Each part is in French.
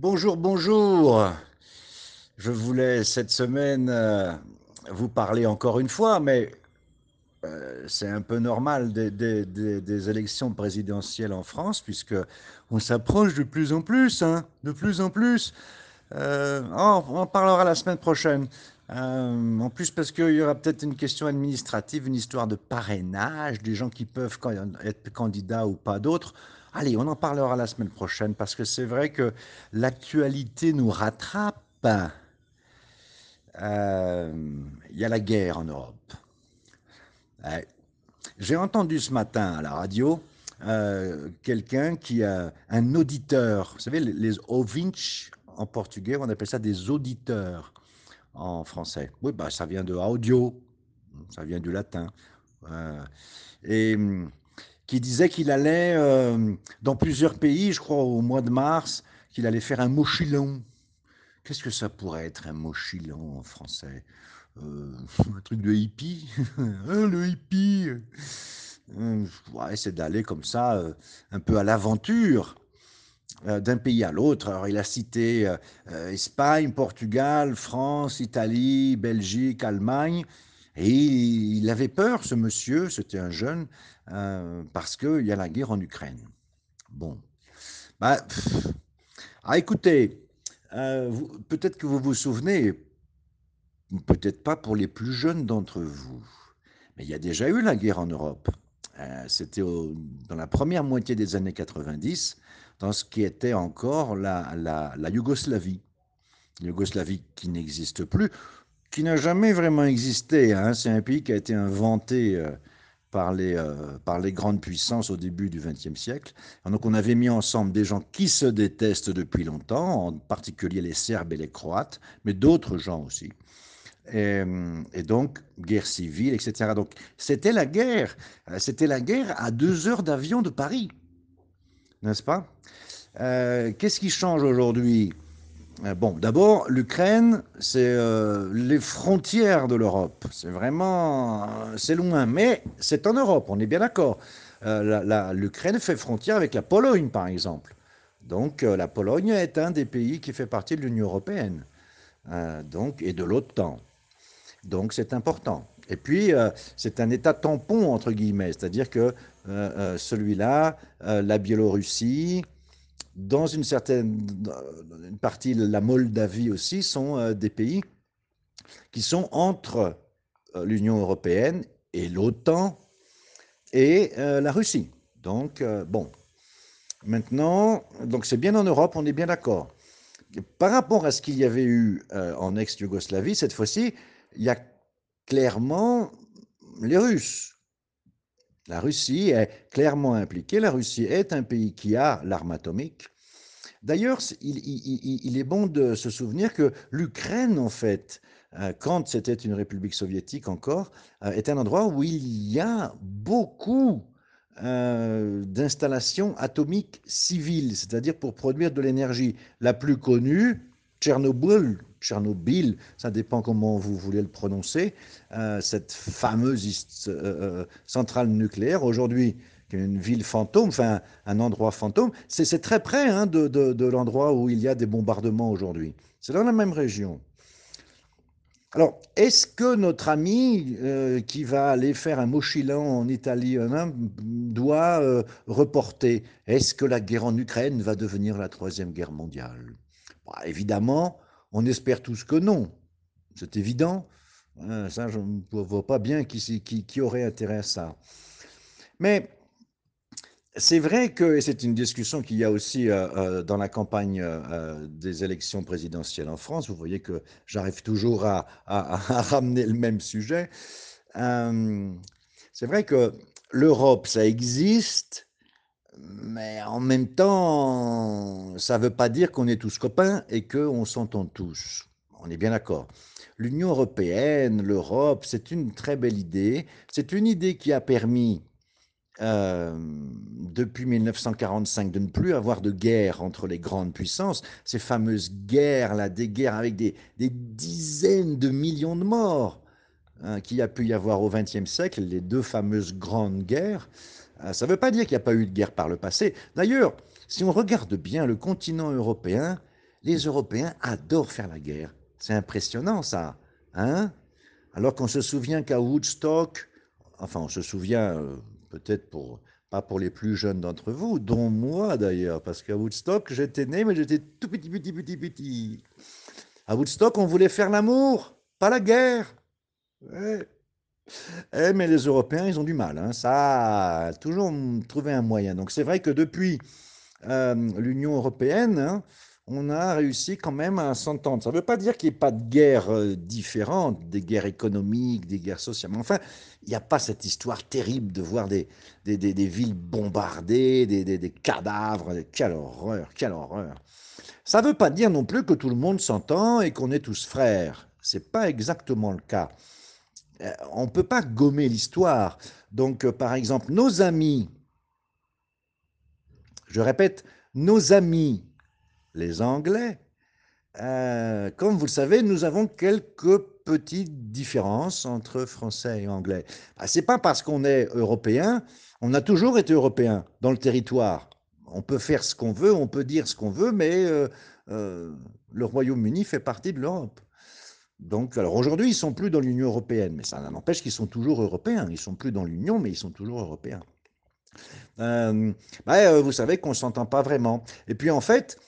Bonjour, bonjour. Je voulais cette semaine euh, vous parler encore une fois, mais euh, c'est un peu normal des, élections présidentielles en France, puisque on s'approche de plus en plus, hein, de plus en plus. Euh, on en parlera la semaine prochaine. En plus, parce qu'il y aura peut-être une question administrative, une histoire de parrainage, des gens qui peuvent être candidats ou pas d'autres. Allez, on en parlera la semaine prochaine, parce que c'est vrai que l'actualité nous rattrape. Euh, Il y a la guerre en Europe. J'ai entendu ce matin à la radio euh, quelqu'un qui a un auditeur. Vous savez, les, les ouvintes en portugais, on appelle ça des auditeurs en français. Oui, bah, ça vient de audio, ça vient du latin. Euh, et hum, qui disait qu'il allait euh, dans plusieurs pays, je crois au mois de mars, qu'il allait faire un mochilon. Qu'est-ce que ça pourrait être un mochilon en français? Euh, Un truc de hippie? Ah, Le hippie? Euh, ouais, C'est d'aller comme ça, un peu à l'aventure d'un pays à l'autre. Alors, il a cité Espagne, Portugal, France, Italie, Belgique, Allemagne. Et il avait peur, ce monsieur, c'était un jeune, euh, parce qu'il y a la guerre en Ukraine. Bon. Bah, ah, écoutez, euh, peut-être que vous vous souvenez, peut-être pas pour les plus jeunes d'entre vous, mais il y a déjà eu la guerre en Europe. Euh, C'était dans la première moitié des années 90, dans ce qui était encore la, la- la Yougoslavie. Yougoslavie qui n'existe plus, qui n'a jamais vraiment existé. hein. C'est un pays qui a été inventé par les, euh, par les grandes puissances au début du XXe siècle. Donc on avait mis ensemble des gens qui se détestent depuis longtemps, en particulier les Serbes et les Croates, mais d'autres gens aussi. Et, euh, donc, guerre civile, etc. Donc, c'était la guerre. Euh, C'était la guerre à deux heures d'avion de Paris, n'est-ce pas? Qu'est-ce qui change aujourd'hui? Bon, d'abord, l'Ukraine, c'est euh, les frontières de l'Europe. C'est vraiment, euh, c'est loin, mais c'est en Europe, on est bien d'accord. Euh, L'Ukraine fait frontière avec la Pologne, par exemple. Donc, euh, la Pologne est un des pays qui fait partie de l'Union européenne, euh, donc, et de l'OTAN. Donc, c'est important. Et puis, euh, c'est un État tampon, entre guillemets, c'est-à-dire que euh, euh, celui-là, euh, la Biélorussie, dans une certaine dans une partie, la Moldavie aussi, sont euh, des pays qui sont entre euh, l'Union européenne et l'OTAN et euh, la Russie. Donc, bon, maintenant, donc c'est bien en Europe, on est bien d'accord. Par rapport à ce qu'il y avait eu en ex-Yougoslavie, cette fois-ci, il y a clairement les Russes. La Russie est clairement impliquée. La Russie est un pays qui a l'arme atomique. D'ailleurs, il est bon de se souvenir que l'Ukraine, en fait, euh, quand c'était une république soviétique encore, euh, est un endroit où il y a beaucoup euh, d'installations atomiques civiles, c'est-à-dire pour produire de l'énergie. La plus connue, Tchernobyl, Tchernobyl, ça dépend comment vous voulez le prononcer, euh, cette fameuse euh, euh, centrale nucléaire, aujourd'hui, qui est une ville fantôme, enfin un endroit fantôme, c'est très près hein, de, l'endroit où il y a des bombardements aujourd'hui. C'est dans la même région. Alors, est-ce que notre ami qui va aller faire un mochilon en Italie hein, doit reporter? Est-ce que la guerre en Ukraine va devenir la troisième guerre mondiale? Bah, Évidemment, on espère tous que non. C'est évident. Hein, ça, je ne vois pas bien qui, aurait intérêt à ça. Mais c'est vrai que, et c'est une discussion qu'il y a aussi euh, euh, dans la campagne euh, euh, des élections présidentielles en France, vous voyez que j'arrive toujours à, ramener le même sujet. Euh, c'est vrai que l'Europe, ça existe, mais en même temps, ça ne veut pas dire qu'on est tous copains et qu'on s'entend tous. On est bien d'accord. L'Union européenne, l'Europe, c'est une très belle idée. C'est une idée qui a permis euh, depuis 1945 de ne plus avoir de guerre entre les grandes puissances, ces fameuses guerres, là, des guerres avec des, des dizaines de millions de morts hein, qu'il y a pu y avoir au XXe siècle, les deux fameuses grandes guerres. Euh, ça ne veut pas dire qu'il n'y a pas eu de guerre par le passé. D'ailleurs, si on regarde bien le continent européen, les Européens adorent faire la guerre. C'est impressionnant ça. Hein? Alors qu'on se souvient qu'à Woodstock, enfin on se souvient euh, peut-être pas pour les plus jeunes d'entre vous, dont moi d'ailleurs, parce qu'à Woodstock j'étais né, mais j'étais tout petit, petit, petit, petit. À Woodstock, on voulait faire l'amour, pas la guerre. Eh, mais les Européens, ils ont du mal. Hein. Ça a toujours trouvé un moyen. Donc c'est vrai que depuis euh, l'Union européenne, hein, on a réussi quand même à s'entendre. Ça ne veut pas dire qu'il n'y ait pas de guerres euh, différentes, des guerres économiques, des guerres sociales. Mais enfin, il n'y a pas cette histoire terrible de voir des, des, des, villes bombardées, des, des, cadavres. Quelle horreur, quelle horreur. Ça ne veut pas dire non plus que tout le monde s'entend et qu'on est tous frères. Ce n'est pas exactement le cas. Euh, on ne peut pas gommer l'histoire. Donc, euh, par exemple, nos amis, je répète, nos amis, les Anglais, euh, comme vous le savez, nous avons quelques petites différences entre Français et Anglais. Bah, Ce n'est pas parce qu'on est européen, on a toujours été européen dans le territoire. On peut faire ce qu'on veut, on peut dire ce qu'on veut, mais le Royaume-Uni fait partie de l'Europe. Donc, alors aujourd'hui, ils sont plus dans l'Union européenne, mais ça n'empêche qu'ils sont toujours européens. Ils sont plus dans l'Union, mais ils sont toujours européens. Euh, euh, vous savez qu'on s'entend pas vraiment. Et puis en fait,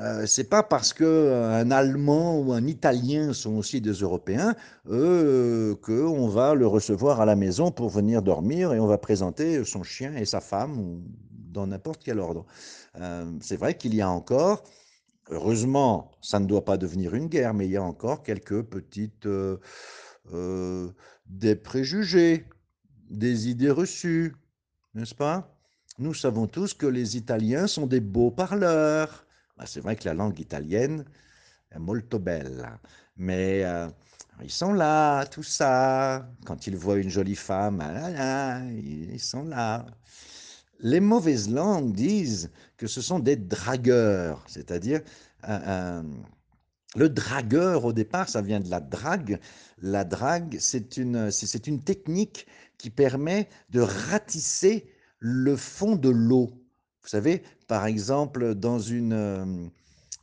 euh, c'est pas parce que euh, un Allemand ou un Italien sont aussi des Européens qu'on va le recevoir à la maison pour venir dormir et on va présenter son chien et sa femme dans n'importe quel ordre. c'est vrai qu'il y a encore Heureusement, ça ne doit pas devenir une guerre, mais il y a encore quelques petites euh, euh, des préjugés, des idées reçues, n'est-ce pas? Nous savons tous que les Italiens sont des beaux parleurs. Bah, c'est vrai que la langue italienne est molto belle, mais euh, ils sont là, tout ça. Quand ils voient une jolie femme, ah ils sont là. Les mauvaises langues disent que ce sont des dragueurs, c'est-à-dire le dragueur au départ, ça vient de la drague. La drague, c'est une, technique qui permet de ratisser le fond de l'eau. Vous savez, par exemple, dans une,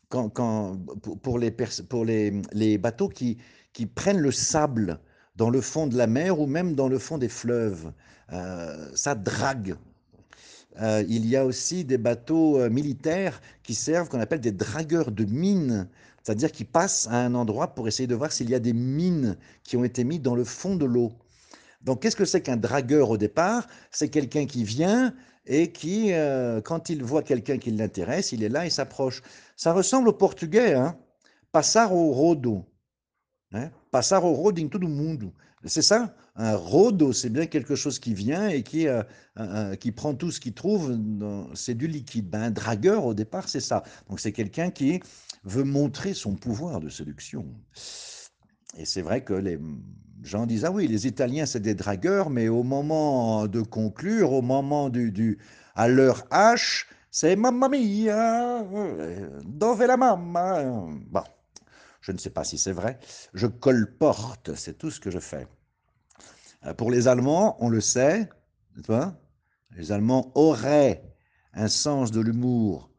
quand, pour les, bateaux qui, qui prennent le sable dans le fond de la mer ou même dans le fond des fleuves, euh, ça drague. Euh, il y a aussi des bateaux euh, militaires qui servent, qu'on appelle des dragueurs de mines, c'est-à-dire qui passent à un endroit pour essayer de voir s'il y a des mines qui ont été mises dans le fond de l'eau. Donc, qu'est-ce que c'est qu'un dragueur au départ? C'est quelqu'un qui vient et qui, euh, quand il voit quelqu'un qui l'intéresse, il est là, il s'approche. Ça ressemble au portugais, hein Passar au rodo. Hein Passar au rodo em todo mundo. C'est ça Un rodo, c'est bien quelque chose qui vient et qui, euh, qui prend tout ce qu'il trouve, c'est du liquide. Ben, un dragueur, au départ, c'est ça. Donc c'est quelqu'un qui veut montrer son pouvoir de séduction. Et c'est vrai que les gens disent, ah oui, les Italiens, c'est des dragueurs, mais au moment de conclure, au moment du, du à leur hache, c'est mamma mia, dove la mamma Bon, je ne sais pas si c'est vrai. Je colporte, c'est tout ce que je fais. Euh, pour les Allemands, on le sait, les Allemands auraient un sens de l'humour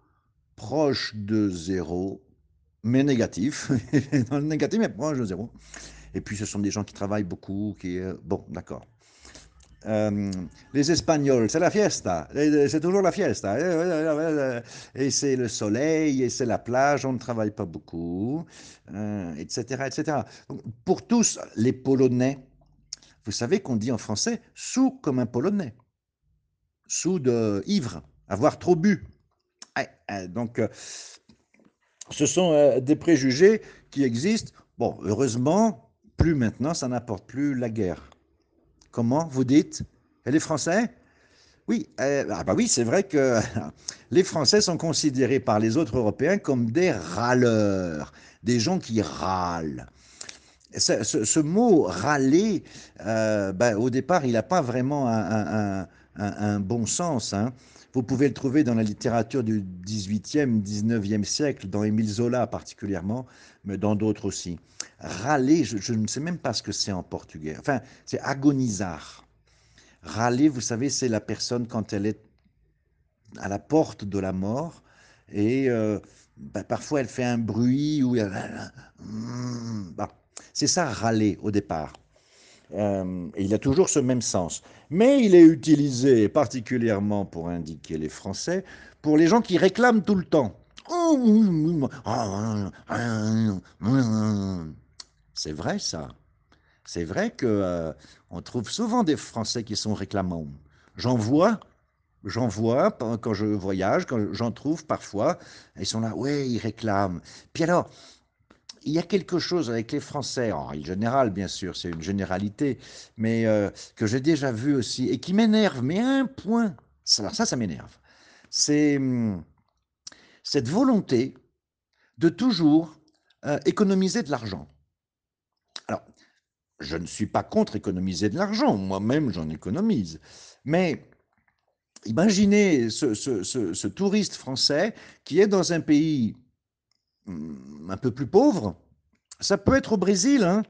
proche de zéro, mais négatif. Négatif, mais proche de zéro. Et puis, ce sont des gens qui travaillent beaucoup, qui... Euh, bon, d'accord. Euh, les Espagnols, c'est la fiesta, c'est toujours la fiesta. Et c'est le soleil, et c'est la plage, on ne travaille pas beaucoup, etc., euh, etc. pour tous, les Polonais, vous savez qu'on dit en français sous comme un Polonais, sous de ivre, avoir trop bu. donc, euh, ce sont des préjugés qui existent. Bon, heureusement, plus maintenant, ça n'apporte plus la guerre. Comment vous dites? Elle est Français? Oui, euh, ah bah oui, c'est vrai que les Français sont considérés par les autres Européens comme des râleurs, des gens qui râlent. Ce, mot râler, euh, bah, au départ, il n'a pas vraiment un, bon sens. Hein. Vous pouvez le trouver dans la littérature du 18e, 19e siècle, dans Émile Zola particulièrement, mais dans d'autres aussi. Râler, je, ne sais même pas ce que c'est en portugais. Enfin, c'est agonisar. Râler, vous savez, c'est la personne quand elle est à la porte de la mort et euh, bah, parfois elle fait un bruit ou bah, c'est ça râler au départ. Euh, il a toujours ce même sens. Mais il est utilisé particulièrement pour indiquer les Français, pour les gens qui réclament tout le temps. C'est vrai ça. C'est vrai que euh, on trouve souvent des Français qui sont réclamants. J'en vois, j'en vois quand je voyage, quand j'en trouve parfois. Ils sont là, oui, ils réclament. Puis alors, il y a quelque chose avec les Français, en général, bien sûr, c'est une généralité, mais euh, que j'ai déjà vu aussi et qui m'énerve, mais à un point. Ça, ça m'énerve. C'est hum, cette volonté de toujours euh, économiser de l'argent. Alors, je ne suis pas contre économiser de l'argent, moi-même j'en économise, mais imaginez ce, touriste français qui est dans un pays un peu plus pauvre. Ça peut être au Brésil, hein.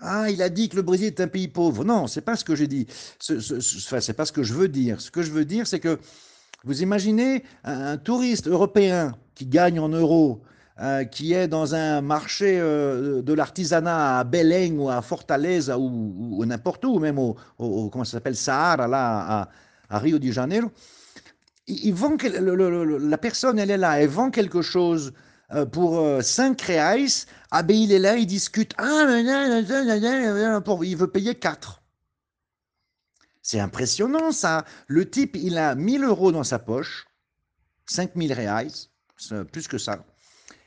Ah, il a dit que le Brésil est un pays pauvre. Non, c'est pas ce que j'ai dit. Ce, ce, c'est pas ce que je veux dire. Ce que je veux dire, c'est que vous imaginez un, touriste européen qui gagne en euros, euh, qui est dans un marché euh, de l'artisanat à Belém ou à Fortaleza ou, n'importe où, même au, comment ça s'appelle, Sahara, là, à, Rio de Janeiro. Il, vend, la personne, elle est là, elle vend quelque chose pour 5 reais. Ah ben il est là, il discute. Ah, il veut payer 4. C'est impressionnant ça. Le type, il a 1000 euros dans sa poche, 5000 reais, plus que ça.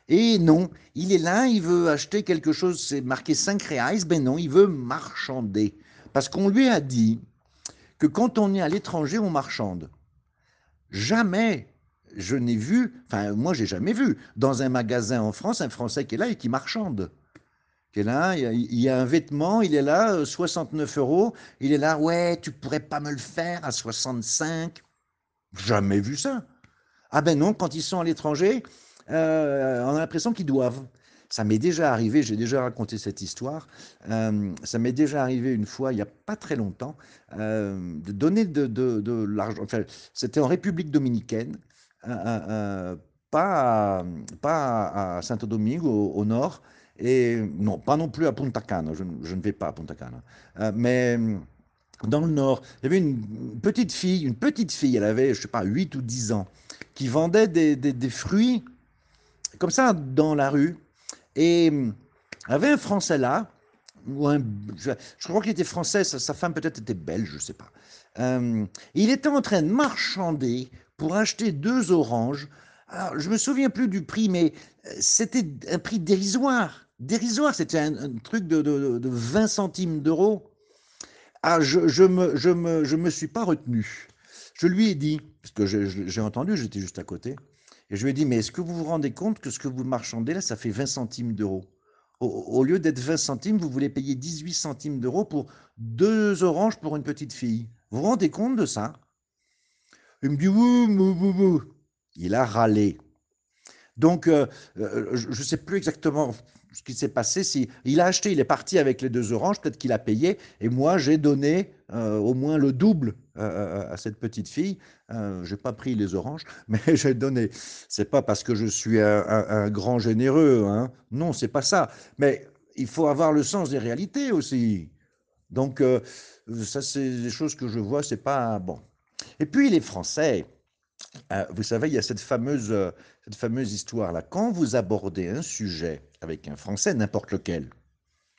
Et non, il est là, il veut acheter quelque chose, c'est marqué 5 reais, ben non, il veut marchander. Parce qu'on lui a dit que quand on est à l'étranger, on marchande. Jamais je n'ai vu, enfin moi j'ai jamais vu, dans un magasin en France, un Français qui est là et qui marchande là, il y a un vêtement, il est là, 69 euh, euros, il est là, ouais, tu pourrais pas me le faire à 65 Jamais vu ça. Ah ben non, quand ils sont à l'étranger, euh, on a l'impression qu'ils doivent. Ça m'est déjà arrivé, j'ai déjà raconté cette histoire, euh, ça m'est déjà arrivé une fois, il n'y a pas très longtemps, de donner de, l'argent, enfin, c'était en République dominicaine, pas, à, pas à Saint-Domingue au nord, et non, pas non plus à Punta Cana, je, ne vais pas à Punta Cana. Euh, mais dans le nord, il y avait une petite fille, une petite fille, elle avait, je sais pas, 8 ou 10 ans, qui vendait des, des, fruits comme ça dans la rue. Et y avait un Français là, ou un, je, crois qu'il était français, sa, femme peut-être était belge, je ne sais pas. Euh, il était en train de marchander pour acheter deux oranges. Alors, je me souviens plus du prix, mais euh, c'était un prix dérisoire dérisoire. C'était un, truc de, 20 centimes d'euros. Ah, je, je, me, je, me, je me suis pas retenu. Je lui ai dit, parce que j'ai entendu, j'étais juste à côté, et je lui ai dit, mais est-ce que vous vous rendez compte que ce que vous marchandez là, ça fait 20 centimes d'euros? Au, lieu d'être 20 centimes, vous voulez payer 18 centimes d'euros pour deux oranges pour une petite fille. Vous vous rendez compte de ça? Il me dit, oui. Il a râlé. Donc, euh, euh, je ne sais plus exactement ce qui s'est passé. Si, il a acheté, il est parti avec les deux oranges, peut-être qu'il a payé, et moi j'ai donné euh, au moins le double à cette petite fille. je n'ai pas pris les oranges, mais j'ai donné. C'est pas parce que je suis un, grand généreux, hein. non, c'est pas ça. Mais il faut avoir le sens des réalités aussi. Donc, ça, c'est des choses que je vois, c'est pas bon. Et puis les Français, euh, vous savez, il y a cette fameuse, euh, cette fameuse histoire-là. Quand vous abordez un sujet avec un Français, n'importe lequel,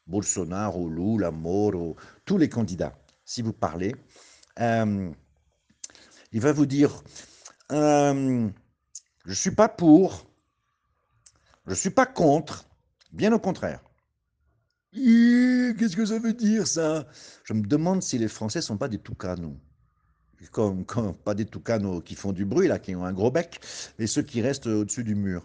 Bolsonaro, Lula, Moro, tous les candidats, si vous parlez, euh, il va vous dire Je ne suis pas pour, je ne suis pas contre, bien au contraire. Qu'est-ce que ça veut dire ça? Je me demande si les Français ne sont pas des toucanons comme, pas des toucans qui font du bruit, là, qui ont un gros bec, mais ceux qui restent au-dessus du mur.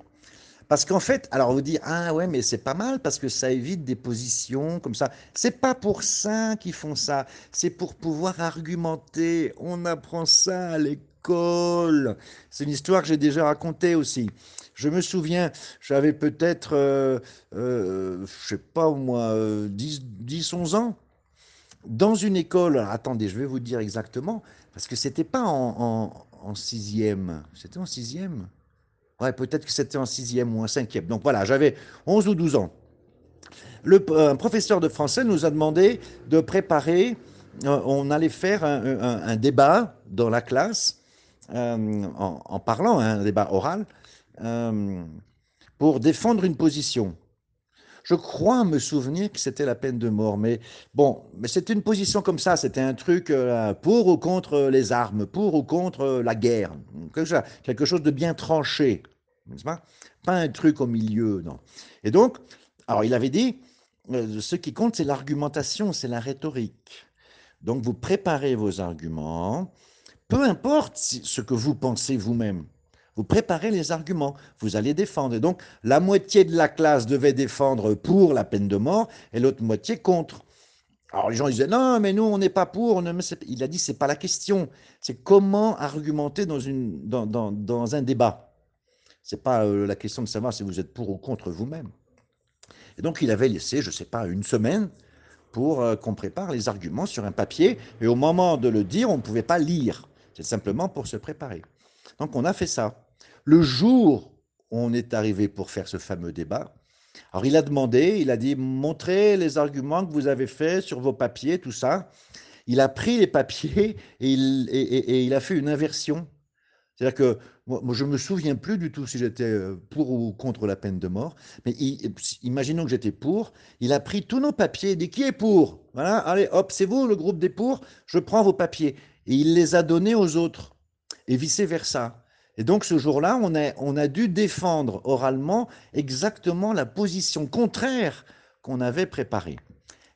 Parce qu'en fait, alors vous dites, ah ouais, mais c'est pas mal parce que ça évite des positions comme ça. C'est pas pour ça qu'ils font ça, c'est pour pouvoir argumenter. On apprend ça à l'école. C'est une histoire que j'ai déjà racontée aussi. Je me souviens, j'avais peut-être, euh, euh, je sais pas moi, 10, 10, 11 ans, dans une école, attendez, je vais vous dire exactement, parce que c'était pas en, sixième, c'était en sixième? Ouais, peut-être que c'était en sixième ou en cinquième. Donc voilà, j'avais 11 ou 12 ans. Le, un professeur de français nous a demandé de préparer, euh, on allait faire un, débat dans la classe, euh, en, en, parlant, hein, un débat oral, euh, pour défendre une position. Je crois me souvenir que c'était la peine de mort, mais bon, mais c'était une position comme ça, c'était un truc euh, pour ou contre les armes, pour ou contre la guerre, quelque chose de bien tranché, pas? Pas un truc au milieu, non. Et donc, alors il avait dit, euh, ce qui compte, c'est l'argumentation, c'est la rhétorique. Donc vous préparez vos arguments, peu importe ce que vous pensez vous-même. Vous préparez les arguments, vous allez défendre. Et donc, la moitié de la classe devait défendre pour la peine de mort et l'autre moitié contre. Alors les gens disaient non, mais nous on n'est pas pour. Il a dit c'est pas la question, c'est comment argumenter dans, un débat. C'est pas euh, la question de savoir si vous êtes pour ou contre vous-même. Et donc il avait laissé, je sais pas, une semaine pour euh, qu'on prépare les arguments sur un papier. Et au moment de le dire, on ne pouvait pas lire. C'est simplement pour se préparer. Donc on a fait ça. Le jour où on est arrivé pour faire ce fameux débat, alors il a demandé, il a dit, montrez les arguments que vous avez faits sur vos papiers, tout ça. Il a pris les papiers et il, a fait une inversion. C'est-à-dire que moi, je ne me souviens plus du tout si j'étais euh, pour ou contre la peine de mort, mais imaginons que j'étais pour, il a pris tous nos papiers, il dit qui est pour? Voilà, allez, hop, c'est vous le groupe des pour, je prends vos papiers. Et il les a donnés aux autres, et vice-versa. Et donc ce jour-là, on a, dû défendre oralement exactement la position contraire qu'on avait préparée.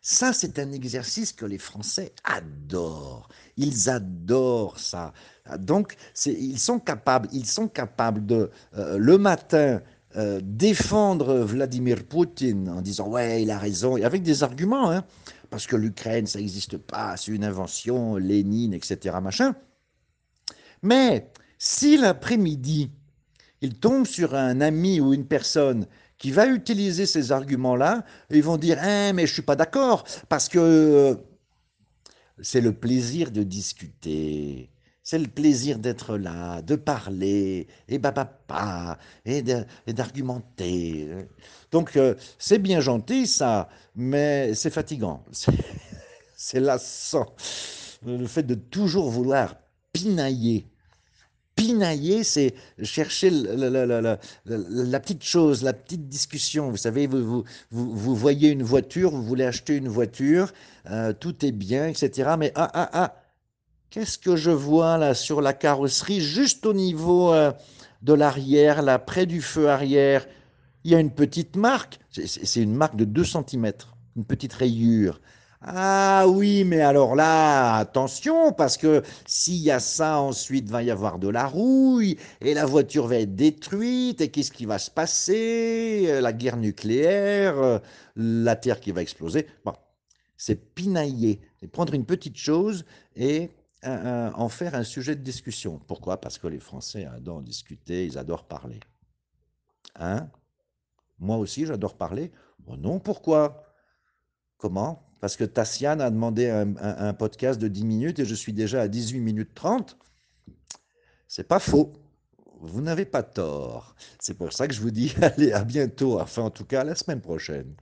Ça, c'est un exercice que les Français adorent. Ils adorent ça. Donc, ils sont capables, ils sont capables de, euh, le matin, euh, défendre Vladimir Poutine en disant ouais, il a raison, et avec des arguments, hein, parce que l'Ukraine, ça n'existe pas, c'est une invention, Lénine, etc., machin. Mais si l'après-midi, il tombe sur un ami ou une personne qui va utiliser ces arguments-là, ils vont dire eh, mais je suis pas d'accord, parce que euh, c'est le plaisir de discuter. C'est le plaisir d'être là, de parler, et papa, et d'argumenter. Donc, euh, c'est bien gentil, ça, mais c'est fatigant. C'est lassant. Le fait de toujours vouloir pinailler pinailler, c'est chercher la, petite chose, la petite discussion. Vous savez, vous, vous, voyez une voiture, vous voulez acheter une voiture, euh, tout est bien, etc. Mais ah, ah, ah, qu'est-ce que je vois là sur la carrosserie, juste au niveau euh, de l'arrière, là, près du feu arrière? Il y a une petite marque, c'est une marque de 2 cm, une petite rayure. Ah oui, mais alors là, attention, parce que s'il y a ça, ensuite va y avoir de la rouille, et la voiture va être détruite, et qu'est-ce qui va se passer? La guerre nucléaire, la Terre qui va exploser. C'est pinailler, c'est prendre une petite chose et euh, euh, en faire un sujet de discussion. Pourquoi? Parce que les Français adorent discuter, ils adorent parler. Hein? Moi aussi, j'adore parler. Bon, non, pourquoi? Comment? Parce que Tassiane a demandé un, podcast de 10 minutes et je suis déjà à 18 minutes 30. C'est pas faux. Vous n'avez pas tort. C'est pour ça que je vous dis allez, à bientôt, enfin en tout cas la semaine prochaine.